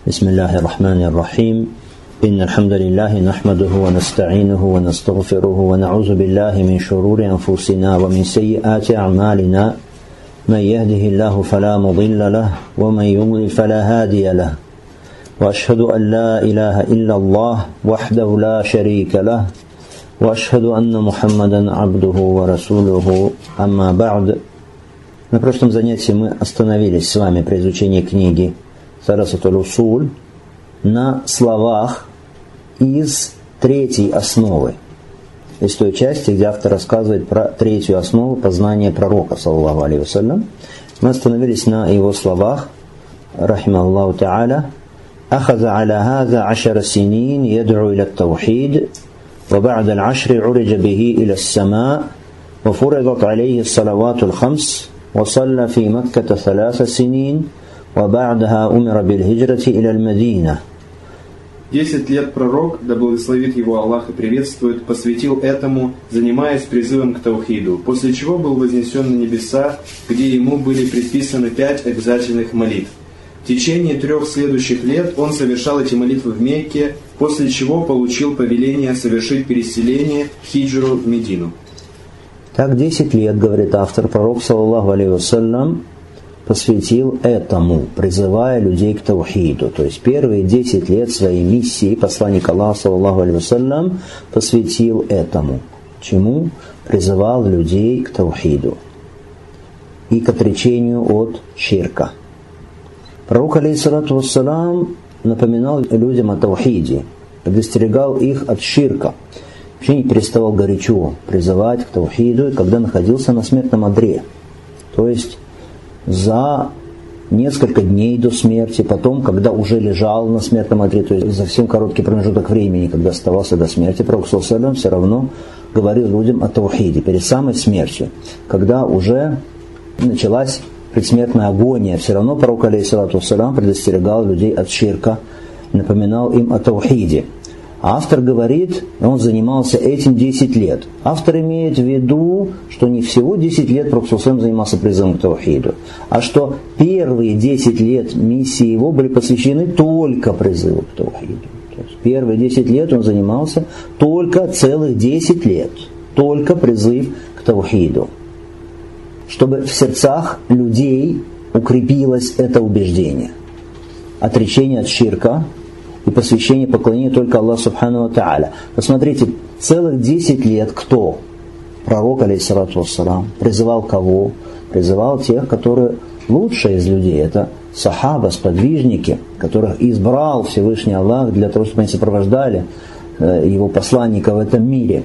بسم الله الرحمن الرحيم. إن الحمد لله نحمده ونستعينه ونستغفره ونعوذ بالله من شرور أنفسنا ومن سيئات أعمالنا. من يهده الله فلا مضل له ومن يضلل فلا هادي له. وأشهد أن لا إله إلا الله وحده لا شريك له. وأشهد أن محمدا عبده ورسوله. أما بعد На прошлом занятии мы остановились с вами при изучении книги Сарасатуль Усуль на словах из третьей основы, из той части, где автор рассказывает про третью основу познания пророка, саллаху алейhi вассалям. Мы остановились на его словах, رحمه الله تعالى أخذ على هذا عشر سنين يدعو إلى التوحيد وبعد العشر عرج به إلى السماء وفرضت عليه الصلوات الخمس وصلى في مكة ثلاث سنين وبعدها أمر بالهجرة إلى المدينة Десять лет пророк, да благословит его Аллах и приветствует, посвятил этому, занимаясь призывом к Таухиду, после чего был вознесен на небеса, где ему были предписаны пять обязательных молитв. В течение трех следующих лет он совершал эти молитвы в Мекке, после чего получил повеление совершить переселение хиджру в Медину. Так 10 лет, говорит автор, пророк, саллаху алейhi вассалям, посвятил этому, призывая людей к таухиду. То есть первые 10 лет своей миссии посланник Аллаха, саллаху вассалям, посвятил этому. Чему? Призывал людей к таухиду и к отречению от ширка. Пророк, алейхиссалату вассалам, напоминал людям о таухиде, предостерегал их от ширка. Вообще не переставал горячо призывать к таухиду, когда находился на смертном одре. То есть за несколько дней до смерти, потом, когда уже лежал на смертном одре, то есть за совсем короткий промежуток времени, когда оставался до смерти, Пророк Салсалям все равно говорил людям о Таухиде перед самой смертью, когда уже началась предсмертная агония, все равно Пророк, алейхиссалату предостерегал людей от ширка, напоминал им о Таухиде – Автор говорит, он занимался этим 10 лет. Автор имеет в виду, что не всего 10 лет Пророк занимался призывом к Таухиду, а что первые 10 лет миссии его были посвящены только призыву к Таухиду. То есть первые 10 лет он занимался только целых 10 лет, только призыв к Таухиду. Чтобы в сердцах людей укрепилось это убеждение. Отречение от ширка – и посвящение поклонения только Аллаху Субхану Тааля. Посмотрите, целых 10 лет кто? Пророк, алейхиссалату вассалам, призывал кого? Призывал тех, которые лучшие из людей. Это сахаба, сподвижники, которых избрал Всевышний Аллах для того, чтобы они сопровождали э, его посланника в этом мире.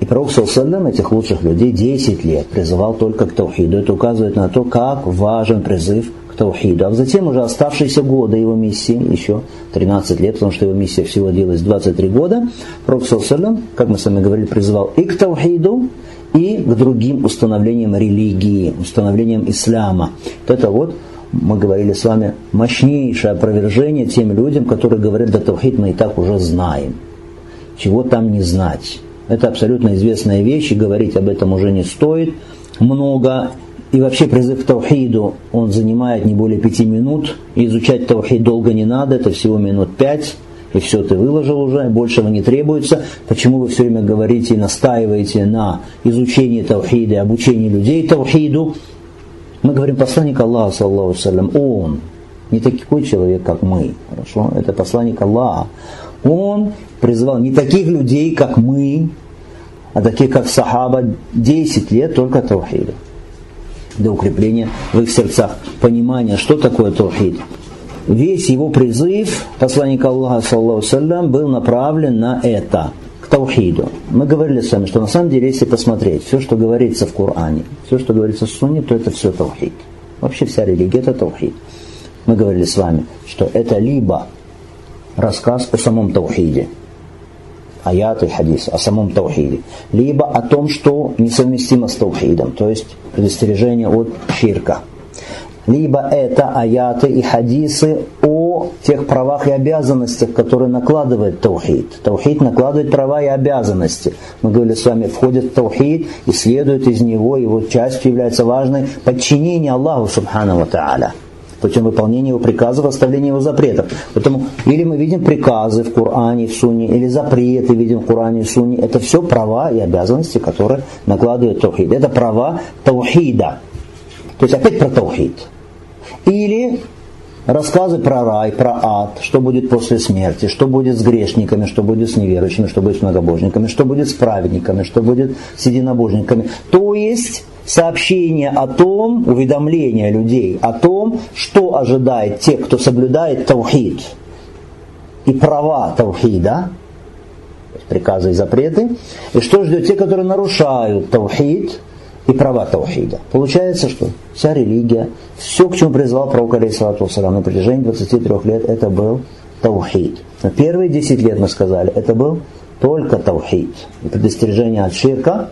И пророк Салсалям этих лучших людей 10 лет призывал только к таухиду. Это указывает на то, как важен призыв таухиду. А затем уже оставшиеся годы его миссии, еще 13 лет, потому что его миссия всего длилась 23 года, Пророк Салсалям, как мы с вами говорили, призывал и к таухиду, и к другим установлениям религии, установлениям ислама. Вот это вот мы говорили с вами, мощнейшее опровержение тем людям, которые говорят, да таухид мы и так уже знаем. Чего там не знать. Это абсолютно известная вещь, и говорить об этом уже не стоит много. И вообще призыв к таухиду, он занимает не более пяти минут. И изучать таухид долго не надо, это всего минут пять. И все, ты выложил уже, большего не требуется. Почему вы все время говорите и настаиваете на изучении таухида обучении людей таухиду? Мы говорим, посланник Аллаха, саллаху салям, он, не такой человек, как мы, хорошо? Это посланник Аллаха. Он призывал не таких людей, как мы, а таких, как сахаба, 10 лет только таухида для укрепления в их сердцах понимания, что такое таухид. Весь его призыв, посланника Аллаха, саллям, был направлен на это, к таухиду. Мы говорили с вами, что на самом деле, если посмотреть, все, что говорится в Коране, все, что говорится в Сунне, то это все таухид. Вообще вся религия это таухид. Мы говорили с вами, что это либо рассказ о самом таухиде, аят и хадис, о самом таухиде, либо о том, что несовместимо с таухидом, то есть предостережение от ширка. Либо это аяты и хадисы о тех правах и обязанностях, которые накладывает таухид. Таухид накладывает права и обязанности. Мы говорили с вами, входит в таухид и следует из него, его частью является важной подчинение Аллаху Субхану Тааля. Путем выполнения его приказов, оставления его запретов. Поэтому или мы видим приказы в Коране, в Сунне, или запреты видим в Коране в Сунне. Это все права и обязанности, которые накладывает Таухид. Это права Таухида. То есть опять про Таухид. Или рассказы про рай, про ад, что будет после смерти, что будет с грешниками, что будет с неверующими, что будет с многобожниками, что будет с праведниками, что будет с единобожниками. То есть сообщение о том, уведомление людей о том, что ожидает тех, кто соблюдает таухид и права таухида, приказы и запреты, и что ждет те, которые нарушают таухид и права таухида. Получается, что вся религия, все, к чему призвал пророк алейхиссалату на протяжении 23 лет, это был таухид. Но первые 10 лет, мы сказали, это был только таухид. Предостережение от ширка,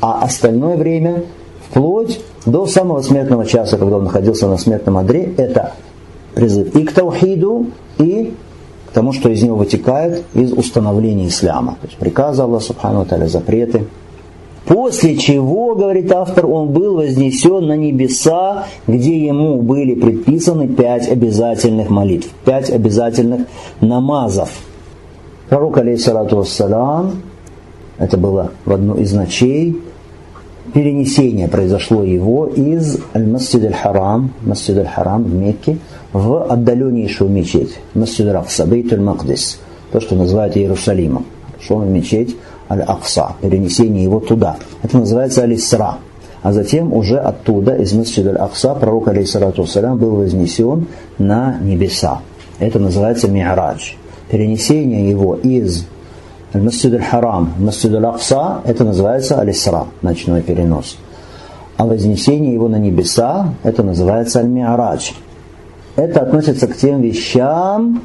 а остальное время, вплоть до самого смертного часа, когда он находился на смертном одре, это призыв и к таухиду, и к тому, что из него вытекает из установления ислама. То есть приказы Аллаха Субхану запреты, После чего, говорит автор, он был вознесен на небеса, где ему были предписаны пять обязательных молитв, пять обязательных намазов. Пророк, عليه الصلاة والسلام, это было в одну из ночей, перенесение произошло его из Аль-Масджид Аль-Харам, Масджид Аль-Харам в Мекке, в отдаленнейшую мечеть, Масджид Аль-Акса, Бейт Аль-Мақдис, то, что называют Иерусалимом. Шел мечеть Аль-Акса, перенесение его туда. Это называется Аль-Исра. А затем уже оттуда, из Масджид Аль-Акса, пророк, عليه الصلاة был вознесен на небеса. Это называется Ми'радж. Перенесение его из Масджид Аль-Харам, Масджид Аль-Акса, это называется Аль-Исра, ночной перенос. А вознесение его на небеса, это называется Аль-Ми'радж. Это относится к тем вещам,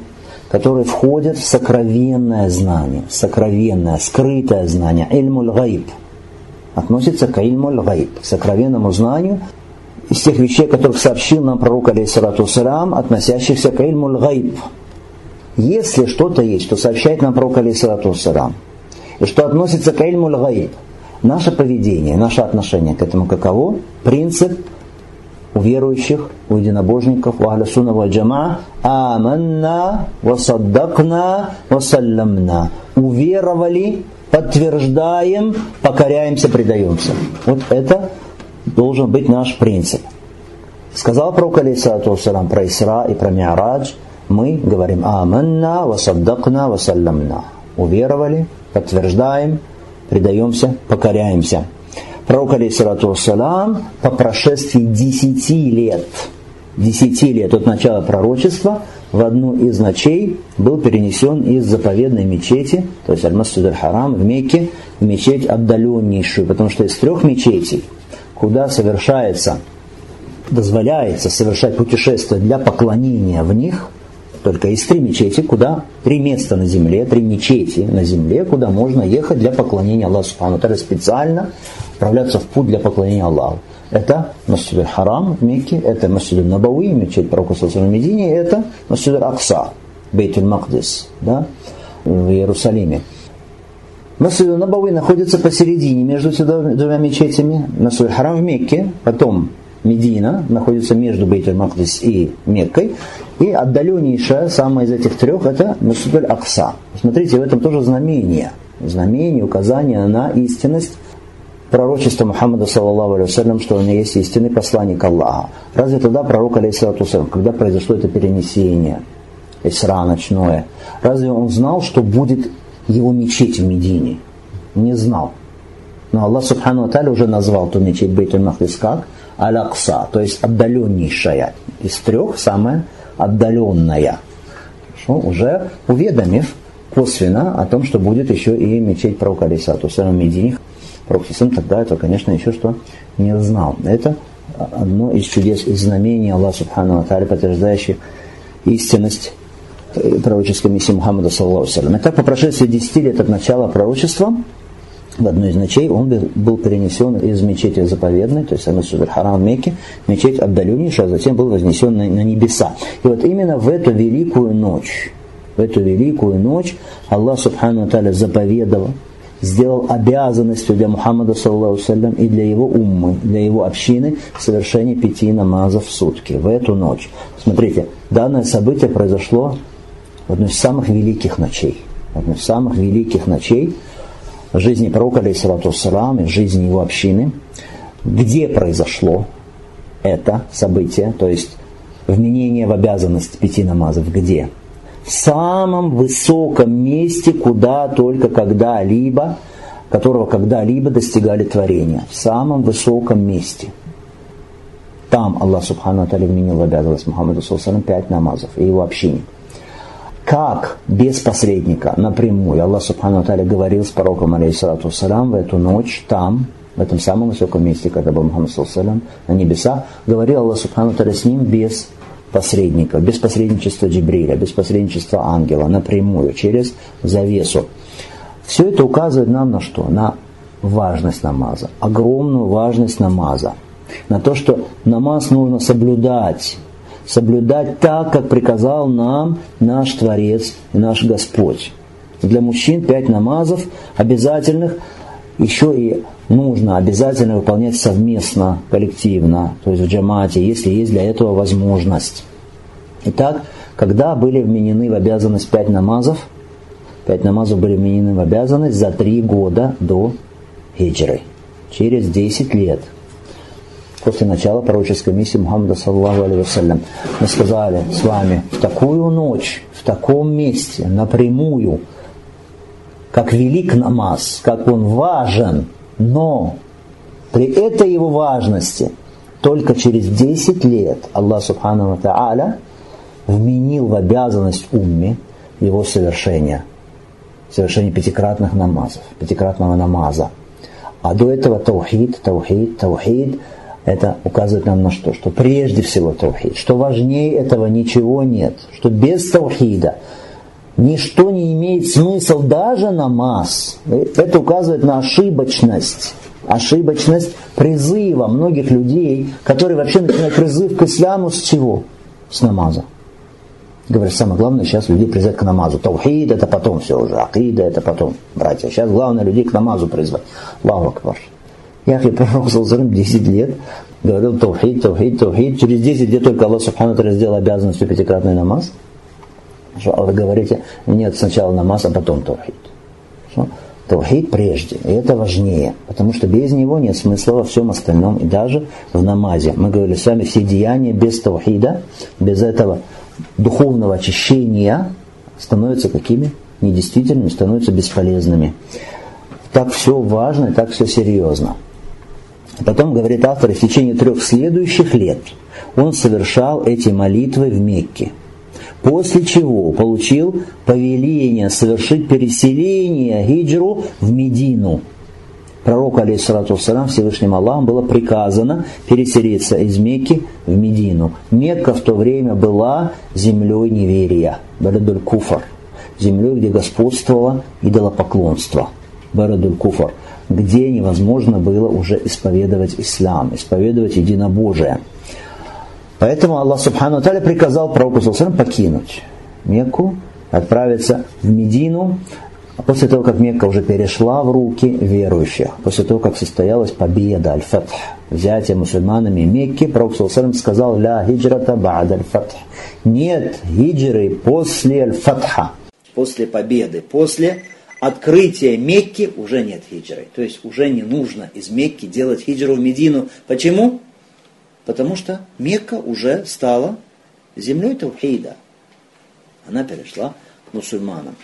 которые входят в сокровенное знание, сокровенное, скрытое знание, ильмуль гайб, относится к ильмуль гайб, к сокровенному знанию из тех вещей, которых сообщил нам пророк, алейхиссалату салам, относящихся к ильмуль гайб. Если что-то есть, что сообщает нам пророк, алейхиссалату салам, и что относится к ильмуль гайб, наше поведение, наше отношение к этому каково? Принцип у верующих, у единобожников, у ахля сунна джама, аманна, васаддакна, васалламна. Уверовали, подтверждаем, покоряемся, предаемся. Вот это должен быть наш принцип. Сказал пророк алейсалату про Исра и про Ми'радж, мы говорим аманна, васаддакна, васалламна. Уверовали, подтверждаем, предаемся, покоряемся. Пророк, алейхиссалату вассалам, по прошествии десяти лет, десяти лет от начала пророчества, в одну из ночей был перенесен из заповедной мечети, то есть Аль-Масджид Аль-Харам в Мекке, в мечеть отдаленнейшую, потому что из трех мечетей, куда совершается, дозволяется совершать путешествия для поклонения в них, только есть три мечети, куда три места на земле, три мечети на земле, куда можно ехать для поклонения Аллаху Субхану специально отправляться в путь для поклонения Аллаху. Это Масджид Харам в Мекке, это Масджид Набауи, мечеть пророка в Медине, это Масджид Акса, Бейт Магдис, да, в Иерусалиме. Масджид Набауи находится посередине между двумя мечетями. Масджид Харам в Мекке, потом Медина находится между Бейт Магдис и Меккой. И отдаленнейшая, самая из этих трех, это Масджид Акса. Смотрите, в этом тоже знамение. Знамение, указание на истинность пророчество Мухаммада, саллаллаху алейhi что он есть истинный посланник Аллаха. Разве тогда пророк, алейхиссалату когда произошло это перенесение, Исра ночное, разве он знал, что будет его мечеть в Медине? Не знал. Но Аллах Субхану Аталя уже назвал ту мечеть Бейтуль Махдис как Алякса, то есть отдаленнейшая. Из трех самая отдаленная. Хорошо? Уже уведомив косвенно о том, что будет еще и мечеть пророка Алисату в Медине. Пророк тогда этого, конечно, еще что не знал. Это одно из чудес, из знамений Аллаха Субхану Аталя, подтверждающих истинность пророческой миссии Мухаммада, саллаху салям. Итак, по прошествии 10 лет от начала пророчества, в одну из ночей он был перенесен из мечети заповедной, то есть Амасуд Харам Мекки, мечеть отдаленнейшая, а затем был вознесен на, на небеса. И вот именно в эту великую ночь, в эту великую ночь Аллах Субхану Аталя заповедовал сделал обязанностью для Мухаммада, саллаху и для его уммы, для его общины совершение пяти намазов в сутки, в эту ночь. Смотрите, данное событие произошло в одной из самых великих ночей, в одной из самых великих ночей жизни пророка, алейхиссалату салам, и жизни его общины. Где произошло это событие, то есть вменение в обязанность пяти намазов, где? В самом высоком месте, куда только когда-либо, которого когда-либо достигали творения. В самом высоком месте. Там Аллах Субхану Аталя вменил в обязанность Мухаммаду Сулсалам пять намазов и его общине. Как без посредника, напрямую, Аллах Субхану Аталя говорил с пророком, алейхиссалату в эту ночь, там, в этом самом высоком месте, когда был Мухаммад Саллалам, на небесах, говорил Аллах Субхану Таля с ним без посредника, без посредничества Джибриля, без посредничества ангела, напрямую, через завесу. Все это указывает нам на что? На важность намаза, огромную важность намаза, на то, что намаз нужно соблюдать, соблюдать так, как приказал нам наш Творец и наш Господь. Для мужчин пять намазов обязательных, еще и нужно обязательно выполнять совместно, коллективно, то есть в джамате, если есть для этого возможность. Итак, когда были вменены в обязанность пять намазов, пять намазов были вменены в обязанность за три года до хиджры, через 10 лет, после начала пророческой миссии Мухаммада, саллаху алейhi Мы сказали с вами, в такую ночь, в таком месте, напрямую, как велик намаз, как он важен, но при этой его важности только через 10 лет Аллах Субхану Тааля вменил в обязанность умме его совершения, совершение пятикратных намазов, пятикратного намаза. А до этого таухид, таухид, таухид, это указывает нам на что? Что прежде всего таухид, что важнее этого ничего нет, что без таухида ничто не имеет смысл, даже намаз. Это указывает на ошибочность. Ошибочность призыва многих людей, которые вообще начинают призыв к исламу с чего? С намаза. Говорят, самое главное сейчас людей призывать к намазу. Таухид это потом все уже, акида это потом, братья. Сейчас главное людей к намазу призвать. Аллаху Акбар. Я пророк Салзарам 10 лет говорил таухид, таухид, таухид. Через 10 лет только Аллах Субхану сделал обязанностью пятикратный намаз. Что вы говорите, нет, сначала намаз, а потом таухид. Что? Прежде, и это важнее, потому что без него нет смысла во всем остальном, и даже в намазе. Мы говорили с вами, все деяния без таухида, без этого духовного очищения становятся какими? Недействительными, становятся бесполезными. Так все важно и так все серьезно. Потом, говорит автор, в течение трех следующих лет он совершал эти молитвы в Мекке – После чего получил повеление совершить переселение хиджру в Медину. Пророку, алейхиссалату waссалам, Всевышним Аллахом было приказано переселиться из Мекки в Медину. Мекка в то время была землей неверия, Барадуль Куфар, землей, где господствовало идолопоклонство, Барадуль Куфар, где невозможно было уже исповедовать ислам, исповедовать единобожие. Поэтому Аллах Субхану Таля приказал пророку Сулсалам покинуть Мекку, отправиться в Медину, а после того, как Мекка уже перешла в руки верующих, после того, как состоялась победа, аль-фатх, взятие мусульманами Мекки, пророк Сулсалам сказал, «Ля хиджрата ба'д аль-фатх». Нет хиджры после аль-фатха, после победы, после открытия Мекки уже нет хиджры. То есть уже не нужно из Мекки делать хиджру в Медину. Почему? Потому что Мекка уже стала землей Таухида. Она перешла к мусульманам.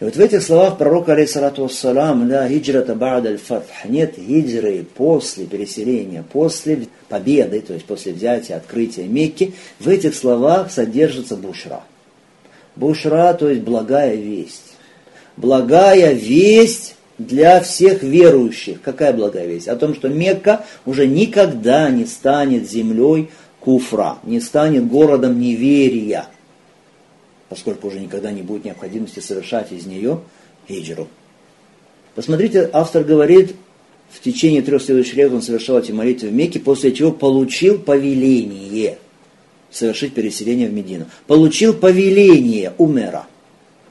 И вот в этих словах пророка, алейсалату вассалам, «Ля хиджрата ба'д аль-фатх» нет хиджры после переселения, после победы, то есть после взятия, открытия Мекки, в этих словах содержится бушра. Бушра, то есть благая весть. Благая весть для всех верующих. Какая благая весть? О том, что Мекка уже никогда не станет землей куфра, не станет городом неверия, поскольку уже никогда не будет необходимости совершать из нее хиджру. Посмотрите, автор говорит, в течение трех следующих лет он совершал эти молитвы в Мекке, после чего получил повеление совершить переселение в Медину. Получил повеление умера.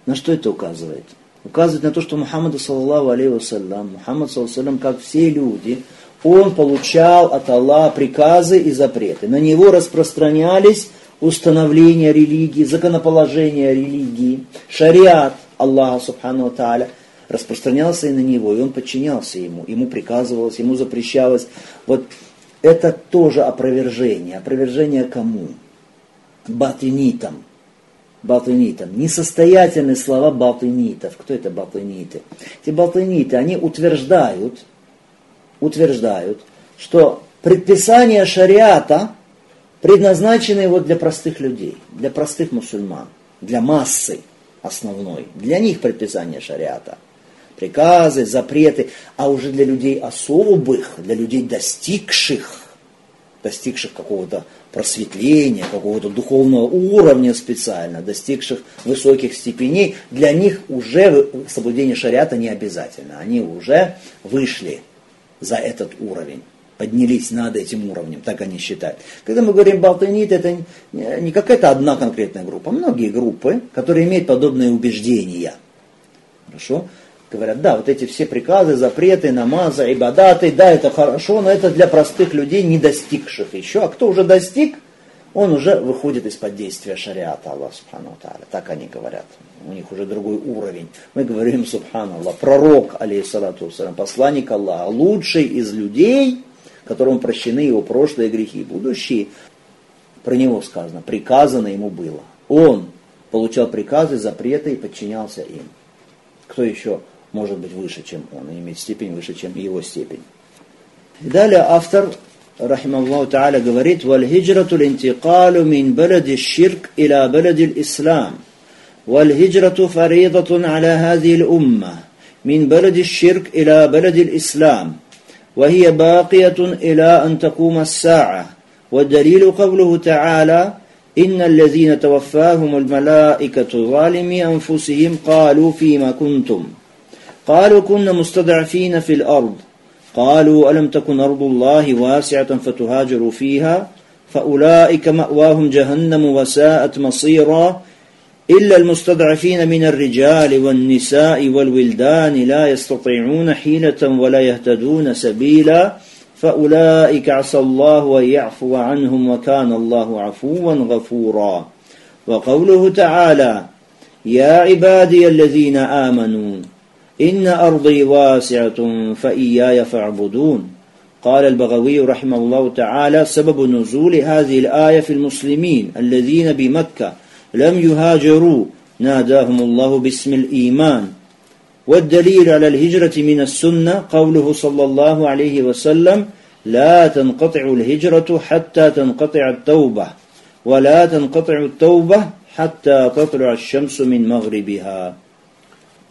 На что это указывает? Указывает на то, что Мухаммад, саллаллаху алейhi вассалям, Мухаммад, саллаллаху как все люди, он получал от Аллаха приказы и запреты. На него распространялись установления религии, законоположения религии, шариат Аллаха, субхану тааля, распространялся и на него, и он подчинялся ему, ему приказывалось, ему запрещалось. Вот это тоже опровержение. Опровержение кому? Батинитам. Батынитам. Несостоятельные слова батынитов. Кто это батыниты? Эти батыниты, они утверждают, утверждают, что предписания шариата предназначены вот для простых людей, для простых мусульман, для массы основной. Для них предписание шариата. Приказы, запреты, а уже для людей особых, для людей достигших, достигших какого-то просветления, какого-то духовного уровня специально, достигших высоких степеней, для них уже соблюдение шариата не обязательно. Они уже вышли за этот уровень поднялись над этим уровнем, так они считают. Когда мы говорим балтанит, это не какая-то одна конкретная группа, многие группы, которые имеют подобные убеждения. Хорошо? Говорят, да, вот эти все приказы, запреты, намазы, ибадаты, да, это хорошо, но это для простых людей, не достигших еще. А кто уже достиг, он уже выходит из-под действия шариата Аллаха Субхану. Так они говорят. У них уже другой уровень. Мы говорим, Субхану Аллах, пророк, алейхиссалату посланник Аллаха, лучший из людей, которому прощены его прошлые грехи, будущие. Про него сказано, приказано ему было. Он получал приказы, запреты и подчинялся им. Кто еще может быть выше, чем он, и иметь степень выше, чем его степень? И далее автор, рахималлаху та'аля, говорит, «Валь-хиджрату линтикалу мин балади ширк иля балади ислам». والهجرة فريضة على هذه الأمة من بلد الشرك إلى بلد الإسلام وهي باقية إلى أن تقوم الساعة والدليل قوله تعالى إن الذين توفاهم الملائكة ظالمي أنفسهم قالوا فيما كنتم قالوا كنا مستضعفين في الأرض. قالوا ألم تكن أرض الله واسعة فتهاجروا فيها؟ فأولئك مأواهم جهنم وساءت مصيرا. إلا المستضعفين من الرجال والنساء والولدان لا يستطيعون حيلة ولا يهتدون سبيلا. فأولئك عسى الله أن يعفو عنهم وكان الله عفوا غفورا. وقوله تعالى يا عبادي الذين آمنوا إن أرضي واسعة فإياي فاعبدون. قال البغوي رحمه الله تعالى سبب نزول هذه الآية في المسلمين الذين بمكة لم يهاجروا. ناداهم الله باسم الإيمان. والدليل على الهجرة من السنة قوله صلى الله عليه وسلم لا تنقطع الهجرة حتى تنقطع التوبة ولا تنقطع التوبة حتى تطلع الشمس من مغربها.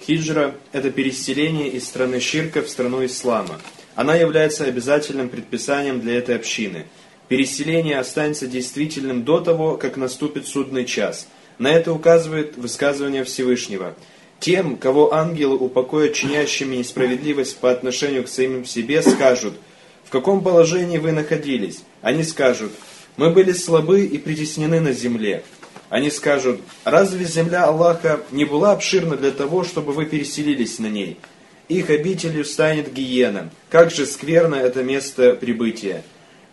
Хиджра – это переселение из страны ширка в страну ислама. Она является обязательным предписанием для этой общины – переселение останется действительным до того, как наступит судный час. На это указывает высказывание Всевышнего. Тем, кого ангелы упокоят чинящими несправедливость по отношению к самим себе, скажут, в каком положении вы находились? Они скажут, мы были слабы и притеснены на земле. Они скажут, разве земля Аллаха не была обширна для того, чтобы вы переселились на ней? Их обителью станет гиена. Как же скверно это место прибытия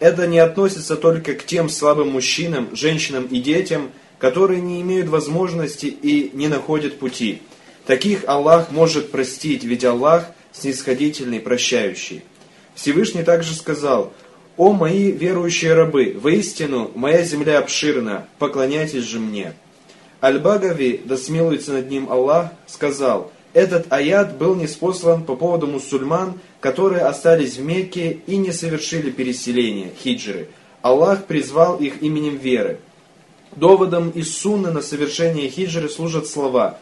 это не относится только к тем слабым мужчинам, женщинам и детям, которые не имеют возможности и не находят пути. Таких Аллах может простить, ведь Аллах снисходительный, прощающий. Всевышний также сказал, «О мои верующие рабы, воистину моя земля обширна, поклоняйтесь же мне». Аль-Багави, да смилуется над ним Аллах, сказал, этот аят был неспослан по поводу мусульман, которые остались в Мекке и не совершили переселение, хиджры. Аллах призвал их именем веры. Доводом из сунны на совершение хиджры служат слова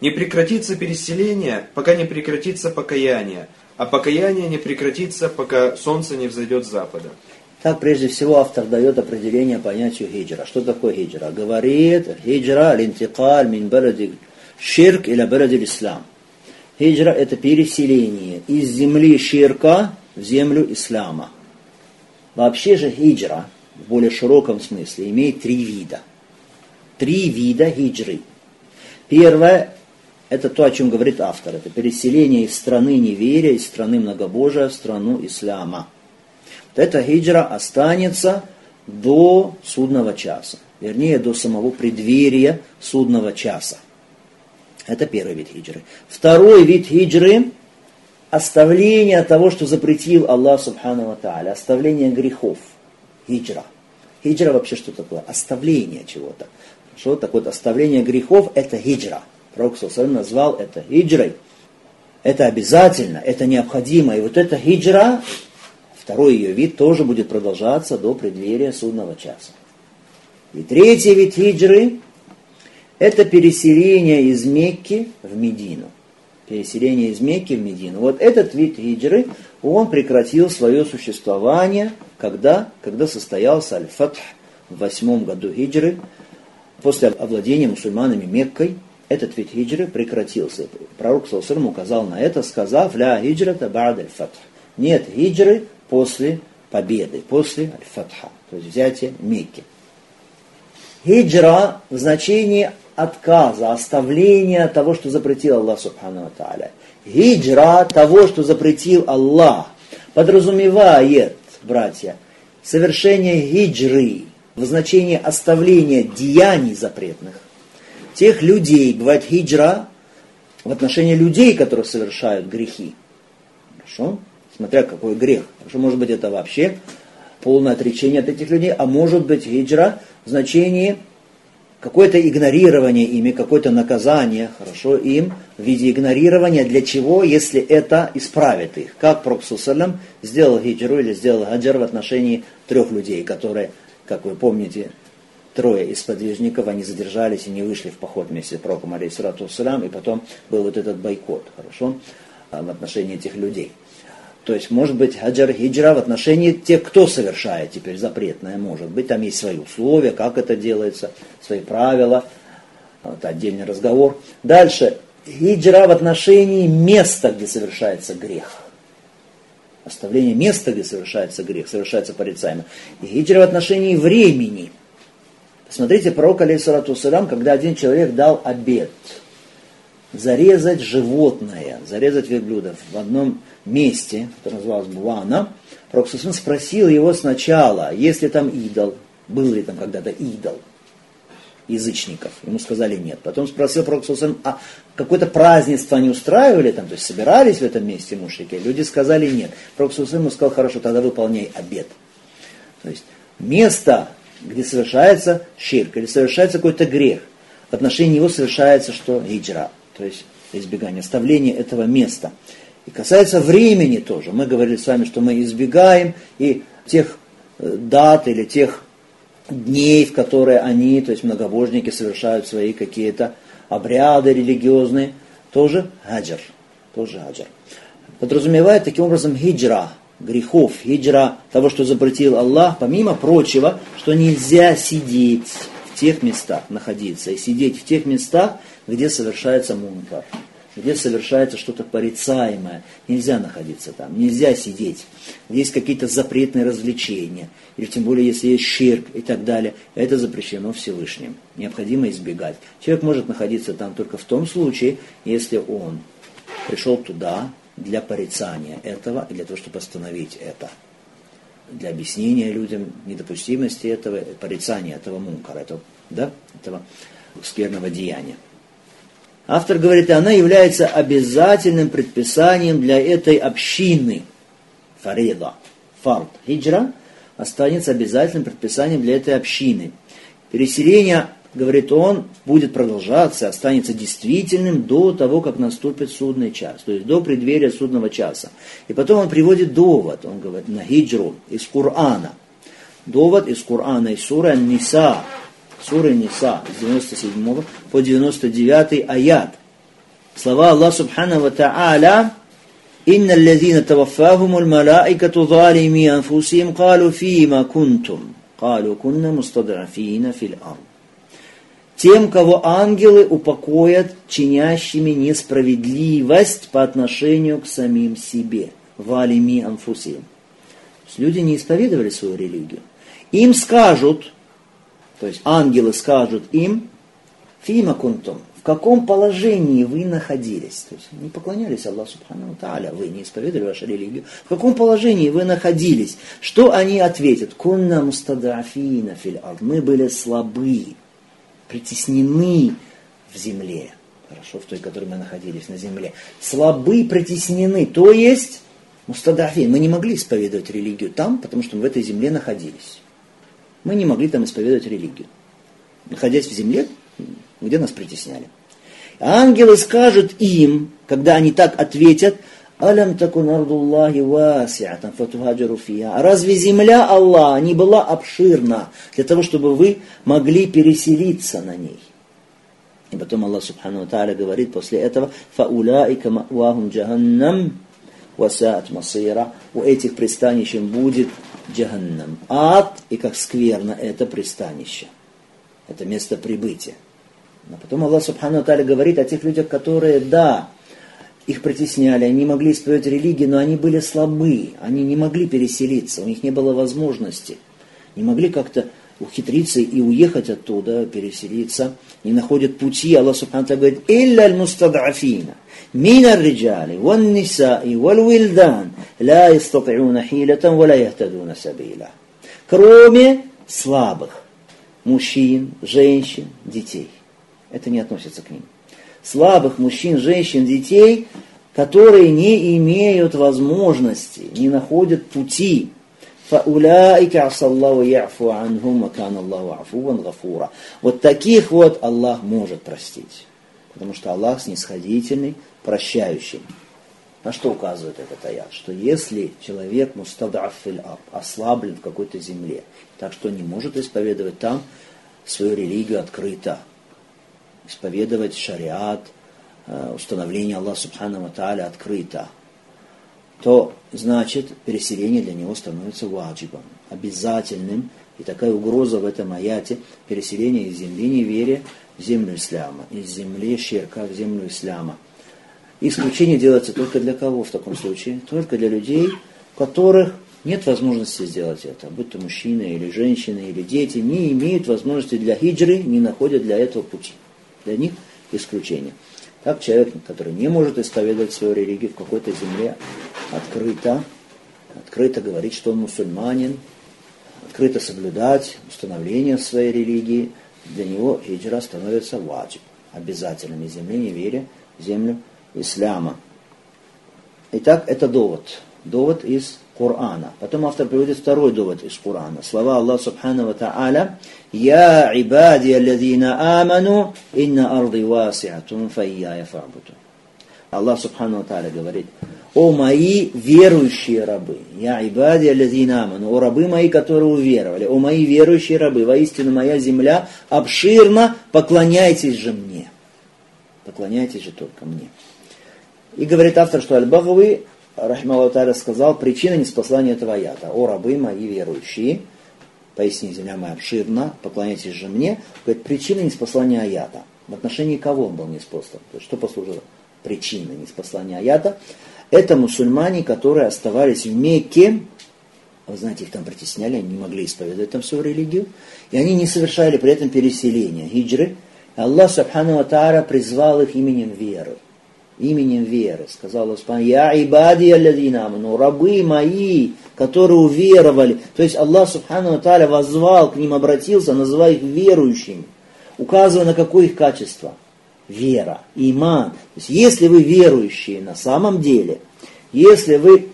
«Не прекратится переселение, пока не прекратится покаяние, а покаяние не прекратится, пока солнце не взойдет с запада». Так, прежде всего, автор дает определение понятию хиджра. Что такое хиджра? Говорит, хиджра, линтикаль, мин Ширк или барадиль ислам. Хиджра – это переселение из земли ширка в землю ислама. Вообще же хиджра, в более широком смысле, имеет три вида. Три вида хиджры. Первое Это то, о чем говорит автор. Это переселение из страны неверия, из страны многобожия в страну исляма. Вот эта хиджра останется до судного часа. Вернее, до самого преддверия судного часа. Это первый вид хиджры. Второй вид хиджры – оставление того, что запретил Аллах Субхану Тааля, оставление грехов. Хиджра. Хиджра вообще что такое? Оставление чего-то. Что такое оставление грехов – это хиджра. Пророк Сусалим назвал это хиджрой. Это обязательно, это необходимо. И вот эта хиджра, второй ее вид, тоже будет продолжаться до преддверия судного часа. И третий вид хиджры это переселение из Мекки в Медину. Переселение из Мекки в Медину. Вот этот вид хиджры, он прекратил свое существование, когда, когда состоялся Аль-Фатх в восьмом году хиджры, после овладения мусульманами Меккой, этот вид хиджры прекратился. Пророк Салсалам указал на это, сказав, «Ля хиджрата бa'д аль-фатх». Нет хиджры после победы, после аль-фатха, то есть взятия Мекки. Хиджра в значении отказа, оставления того, что запретил Аллах Субхану Тааля. Хиджра того, что запретил Аллах, подразумевает, братья, совершение хиджры в значении оставления деяний запретных. Тех людей, бывает хиджра в отношении людей, которые совершают грехи. Хорошо? Смотря какой грех. Хорошо, может быть, это вообще полное отречение от этих людей, а может быть хиджра в значении какое-то игнорирование ими, какое-то наказание, хорошо, им в виде игнорирования, для чего, если это исправит их. Как Проксусалям сделал хиджру или сделал хаджар в отношении трех людей, которые, как вы помните, трое из подвижников, они задержались и не вышли в поход вместе с пророком, алейхиссалату и потом был вот этот бойкот, хорошо, а, в отношении этих людей. То есть, может быть, хаджар хиджра в отношении тех, кто совершает теперь запретное, может быть, там есть свои условия, как это делается, свои правила, это отдельный разговор. Дальше, хиджра в отношении места, где совершается грех. Оставление места, где совершается грех, совершается порицаемо. И хиджра в отношении времени. Посмотрите, пророк, алейхиссалату когда один человек дал обед – зарезать животное, зарезать верблюдов в одном месте, которое называлось Буана, Пророк спросил его сначала, есть ли там идол, был ли там когда-то идол язычников. Ему сказали нет. Потом спросил Пророк а какое-то празднество они устраивали там, то есть собирались в этом месте мушрики? Люди сказали нет. Пророк ему сказал, хорошо, тогда выполняй обед. То есть место, где совершается ширк или совершается какой-то грех, в отношении него совершается что? Хиджра то есть избегание, оставление этого места. И касается времени тоже. Мы говорили с вами, что мы избегаем и тех э, дат или тех дней, в которые они, то есть многобожники, совершают свои какие-то обряды религиозные, тоже хаджар. Тоже хаджар. Подразумевает таким образом хиджра, грехов, хиджра того, что запретил Аллах, помимо прочего, что нельзя сидеть в тех местах, находиться, и сидеть в тех местах, где совершается мункар, где совершается что-то порицаемое. Нельзя находиться там, нельзя сидеть. Есть какие-то запретные развлечения, или тем более, если есть ширк и так далее. Это запрещено Всевышним. Необходимо избегать. Человек может находиться там только в том случае, если он пришел туда для порицания этого, и для того, чтобы остановить это для объяснения людям недопустимости этого, порицания этого мункара, этого, да, этого скверного деяния. Автор говорит, она является обязательным предписанием для этой общины. Фарида, фард, хиджра, останется обязательным предписанием для этой общины. Переселение, говорит он, будет продолжаться, останется действительным до того, как наступит судный час, то есть до преддверия судного часа. И потом он приводит довод, он говорит, на хиджру из Корана. Довод из Корана, из сура Ниса, Сура Ниса с 97 по 99 аят. Слова Аллаха Субхану Ва Та'аля إن الذين توفاهم الملائكة ظالمي أنفسهم قالوا فيما كنتم قالوا كنا مستضعفين في الأرض тем, кого ангелы упокоят чинящими несправедливость по отношению к самим себе. Валими анфусим. Люди не исповедовали свою религию. Им скажут, то есть ангелы скажут им, фима кунтум, в каком положении вы находились. То есть не поклонялись Аллаху Субхану Тааля, вы не исповедовали вашу религию. В каком положении вы находились? Что они ответят? Кунна мустадафина фил Мы были слабы, притеснены в земле. Хорошо, в той, в которой мы находились на земле. Слабы, притеснены. То есть, мустадафин, мы не могли исповедовать религию там, потому что мы в этой земле находились. Мы не могли там исповедовать религию. Находясь в земле, где нас притесняли. Ангелы скажут им, когда они так ответят, «Алям такун ардуллахи васиатан фатухаджару А разве земля Аллаха не была обширна для того, чтобы вы могли переселиться на ней? И потом Аллах Субхану Тааля говорит после этого, «Фауляика ма'вахум джаханнам васаат масира». У этих пристанищем будет джаханнам. Ад, и как скверно это пристанище. Это место прибытия. Но потом Аллах Субхану Аталя говорит о тех людях, которые, да, их притесняли, они могли исповедовать религию, но они были слабы, они не могли переселиться, у них не было возможности, не могли как-то ухитриться и уехать оттуда, переселиться, не находят пути. Аллах Субхану говорит, «Илля аль-мустад'афина, мин ар-риджали, ван-нисаи, вал-вильдан, ла истати'уна хилятан, ва ла яхтадуна сабила». Кроме слабых, мужчин, женщин, детей это не относится к ним. Слабых мужчин, женщин, детей, которые не имеют возможности, не находят пути. Вот таких вот Аллах может простить. Потому что Аллах снисходительный, прощающий. На что указывает этот аят? Что если человек мустадафиль ослаблен в какой-то земле, так что не может исповедовать там свою религию открыто, исповедовать шариат, э, установление Аллаха Субхану Тааля открыто, то значит переселение для него становится ваджибом, обязательным. И такая угроза в этом аяте переселение из земли неверия в землю исляма, из земли ширка в землю исляма. Исключение делается только для кого в таком случае? Только для людей, у которых нет возможности сделать это, будь то мужчины или женщины или дети, не имеют возможности для хиджры, не находят для этого пути. Для них исключение. Так человек, который не может исповедовать свою религию в какой-то земле, открыто, открыто говорить, что он мусульманин, открыто соблюдать установление своей религии, для него хиджра становится ваджиб, обязательным земли неверия в землю исляма. Итак, это довод. Довод из Корана. Потом автор приводит второй довод из Корана. Слова Аллаха Субхану Тааля «Я ибади алладина аману, инна арди васиатун файяя фабуту». Аллах Субхану Тааля говорит «О мои верующие рабы, я ибади алладина аману, о рабы мои, которые уверовали, о мои верующие рабы, воистину моя земля обширна, поклоняйтесь же мне». Поклоняйтесь же только мне. И говорит автор, что Аль-Багави Рахмаллаху Таля сказал, причина неспослания этого аята. О, рабы мои верующие, поясни, земля моя обширна, поклоняйтесь же мне. Говорит, причина неспослания аята. В отношении кого он был неспослан? То есть, что послужило причиной неспослания аята? Это мусульмане, которые оставались в Мекке, вы знаете, их там притесняли, они не могли исповедовать там свою религию, и они не совершали при этом переселения, хиджры. Аллах Субхану Тааля призвал их именем веры именем веры. Сказал Господь, я ибади алладина ну рабы мои, которые уверовали. То есть Аллах Субхану Тааля возвал к ним, обратился, называя их верующими, указывая на какое их качество. Вера, иман. То есть если вы верующие на самом деле, если вы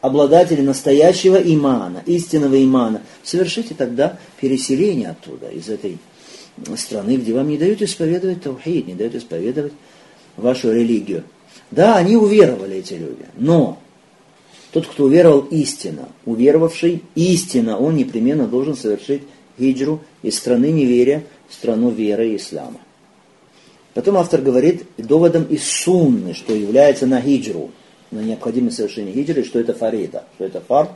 обладатели настоящего имана, истинного имана, совершите тогда переселение оттуда, из этой страны, где вам не дают исповедовать таухид, не дают исповедовать вашу религию. Да, они уверовали, эти люди, но тот, кто уверовал истинно, уверовавший истинно, он непременно должен совершить хиджру из страны неверия в страну веры и ислама. Потом автор говорит доводом из сунны, что является на хиджру, на необходимость совершения хиджры, что это фарида, что это фард,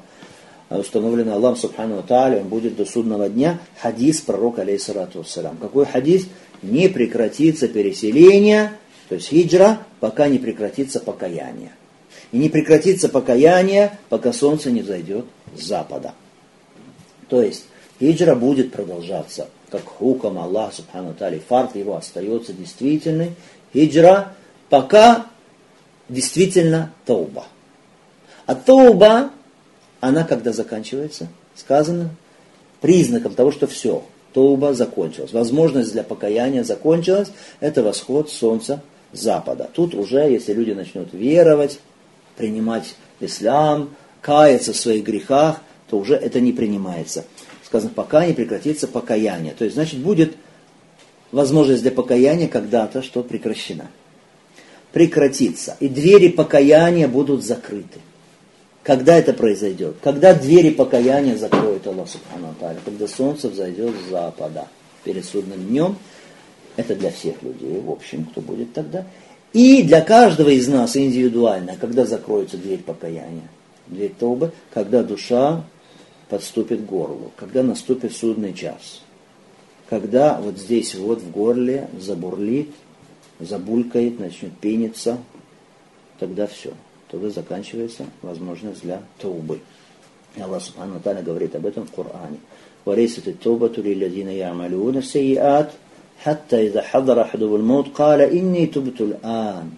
установленный Аллах Субхану Тааля, он будет до судного дня, хадис пророка, алейхиссалату вассалям. Какой хадис? Не прекратится переселение то есть хиджра, пока не прекратится покаяние. И не прекратится покаяние, пока солнце не взойдет с запада. То есть хиджра будет продолжаться как хукам Аллах Субхану Тали, фарт его остается действительный, хиджра, пока действительно тауба. А тауба, она когда заканчивается, сказано, признаком того, что все, тауба закончилась. Возможность для покаяния закончилась, это восход солнца запада. Тут уже, если люди начнут веровать, принимать ислам, каяться в своих грехах, то уже это не принимается. Сказано, пока не прекратится покаяние. То есть, значит, будет возможность для покаяния когда-то, что прекращена. Прекратится. И двери покаяния будут закрыты. Когда это произойдет? Когда двери покаяния закроет Аллах Субхану? Когда солнце взойдет с запада перед судным днем. Это для всех людей, в общем, кто будет тогда. И для каждого из нас индивидуально, когда закроется дверь покаяния, дверь Тобы, когда душа подступит к горлу, когда наступит судный час, когда вот здесь вот в горле забурлит, забулькает, начнет пениться, тогда все, тогда заканчивается возможность для таубы. И Аллах Субхану Таля говорит об этом в Коране. وليست التوبة للذين يعملون السيئات حتى إذا حضر أحدهم الموت قال إني تبت الآن